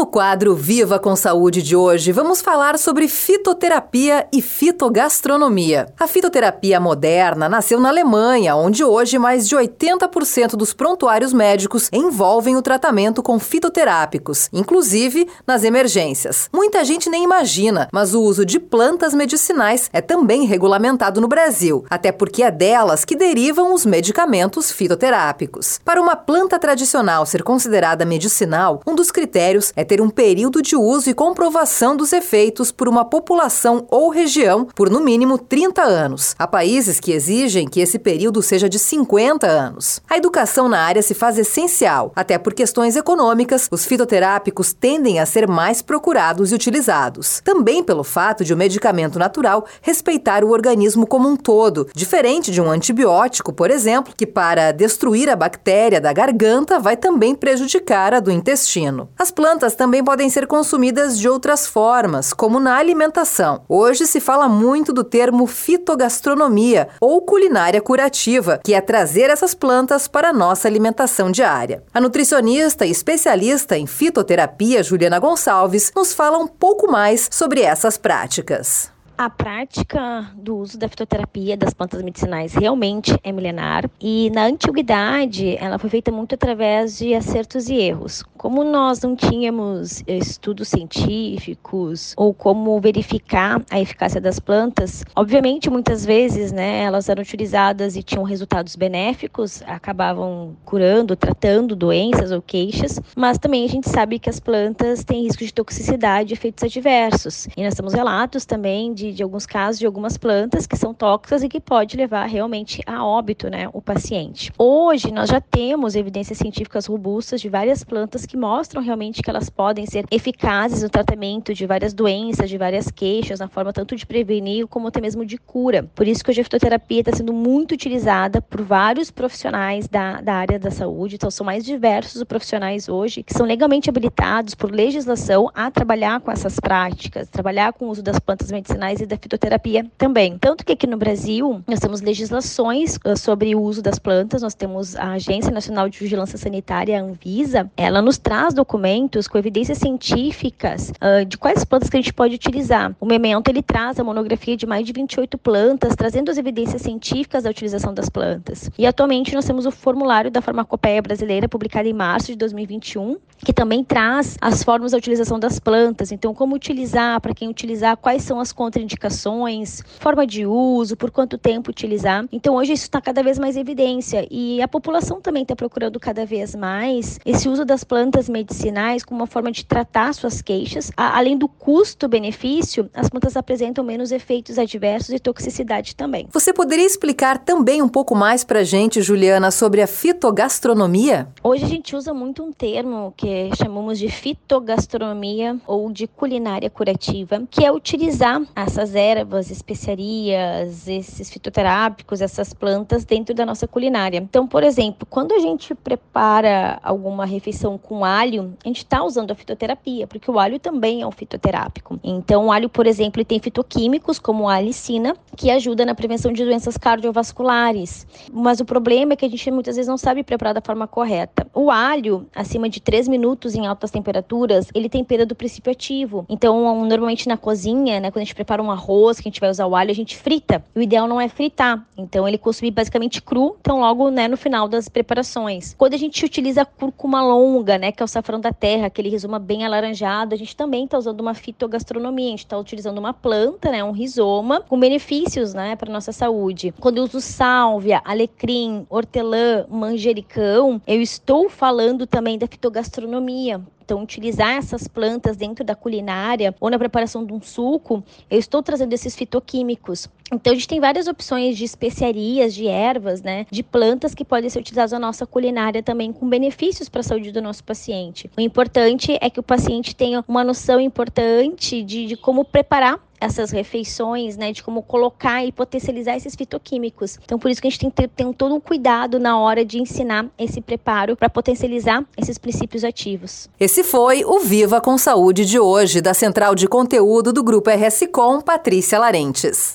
No quadro Viva com Saúde de hoje, vamos falar sobre fitoterapia e fitogastronomia. A fitoterapia moderna nasceu na Alemanha, onde hoje mais de 80% dos prontuários médicos envolvem o tratamento com fitoterápicos, inclusive nas emergências. Muita gente nem imagina, mas o uso de plantas medicinais é também regulamentado no Brasil, até porque é delas que derivam os medicamentos fitoterápicos. Para uma planta tradicional ser considerada medicinal, um dos critérios é ter um período de uso e comprovação dos efeitos por uma população ou região por no mínimo 30 anos. Há países que exigem que esse período seja de 50 anos. A educação na área se faz essencial, até por questões econômicas, os fitoterápicos tendem a ser mais procurados e utilizados. Também pelo fato de o medicamento natural respeitar o organismo como um todo, diferente de um antibiótico, por exemplo, que para destruir a bactéria da garganta vai também prejudicar a do intestino. As plantas também podem ser consumidas de outras formas, como na alimentação. Hoje se fala muito do termo fitogastronomia ou culinária curativa, que é trazer essas plantas para a nossa alimentação diária. A nutricionista e especialista em fitoterapia, Juliana Gonçalves, nos fala um pouco mais sobre essas práticas. A prática do uso da fitoterapia das plantas medicinais realmente é milenar e na antiguidade ela foi feita muito através de acertos e erros. Como nós não tínhamos estudos científicos ou como verificar a eficácia das plantas, obviamente muitas vezes, né, elas eram utilizadas e tinham resultados benéficos, acabavam curando, tratando doenças ou queixas, mas também a gente sabe que as plantas têm risco de toxicidade e efeitos adversos. E nós temos relatos também de de, alguns casos de algumas plantas que são tóxicas e que pode levar realmente a óbito, né, o paciente. Hoje nós já temos evidências científicas robustas de várias plantas que mostram realmente que elas podem ser eficazes no tratamento de várias doenças, de várias queixas, na forma tanto de prevenir como até mesmo de cura. Por isso que hoje a fitoterapia está sendo muito utilizada por vários profissionais da, da área da saúde. Então são mais diversos os profissionais hoje que são legalmente habilitados por legislação a trabalhar com essas práticas, trabalhar com o uso das plantas medicinais da fitoterapia também. Tanto que aqui no Brasil nós temos legislações uh, sobre o uso das plantas, nós temos a Agência Nacional de Vigilância Sanitária, a Anvisa, ela nos traz documentos com evidências científicas uh, de quais plantas que a gente pode utilizar. O Memento ele traz a monografia de mais de 28 plantas, trazendo as evidências científicas da utilização das plantas. E atualmente nós temos o formulário da Farmacopeia Brasileira, publicado em março de 2021, que também traz as formas da utilização das plantas. Então, como utilizar, para quem utilizar, quais são as contraindicações indicações, forma de uso, por quanto tempo utilizar. Então hoje isso está cada vez mais em evidência e a população também está procurando cada vez mais esse uso das plantas medicinais como uma forma de tratar suas queixas. além do custo-benefício, as plantas apresentam menos efeitos adversos e toxicidade também. Você poderia explicar também um pouco mais para a gente, Juliana, sobre a fitogastronomia? Hoje a gente usa muito um termo que chamamos de fitogastronomia ou de culinária curativa, que é utilizar essa essas ervas, especiarias, esses fitoterápicos, essas plantas dentro da nossa culinária. Então, por exemplo, quando a gente prepara alguma refeição com alho, a gente está usando a fitoterapia, porque o alho também é um fitoterápico. Então, o alho, por exemplo, tem fitoquímicos como a alicina, que ajuda na prevenção de doenças cardiovasculares. Mas o problema é que a gente muitas vezes não sabe preparar da forma correta. O alho, acima de 3 minutos em altas temperaturas, ele tem perda do princípio ativo. Então, normalmente na cozinha, né, quando a gente prepara um arroz, que a gente vai usar o alho, a gente frita. O ideal não é fritar. Então ele consumir basicamente cru, então logo, né, no final das preparações. Quando a gente utiliza a cúrcuma longa, né, que é o safrão da terra, aquele rizoma bem alaranjado, a gente também está usando uma fitogastronomia, a gente está utilizando uma planta, né, um rizoma, com benefícios, né, para nossa saúde. Quando eu uso sálvia, alecrim, hortelã, manjericão, eu estou falando também da fitogastronomia, então, utilizar essas plantas dentro da culinária ou na preparação de um suco, eu estou trazendo esses fitoquímicos. Então, a gente tem várias opções de especiarias, de ervas, né, de plantas que podem ser utilizadas na nossa culinária também com benefícios para a saúde do nosso paciente. O importante é que o paciente tenha uma noção importante de, de como preparar essas refeições, né, de como colocar e potencializar esses fitoquímicos. Então, por isso que a gente tem que ter, ter todo um cuidado na hora de ensinar esse preparo para potencializar esses princípios ativos. Esse foi o Viva com Saúde de hoje, da Central de Conteúdo do Grupo RS Com, Patrícia Larentes.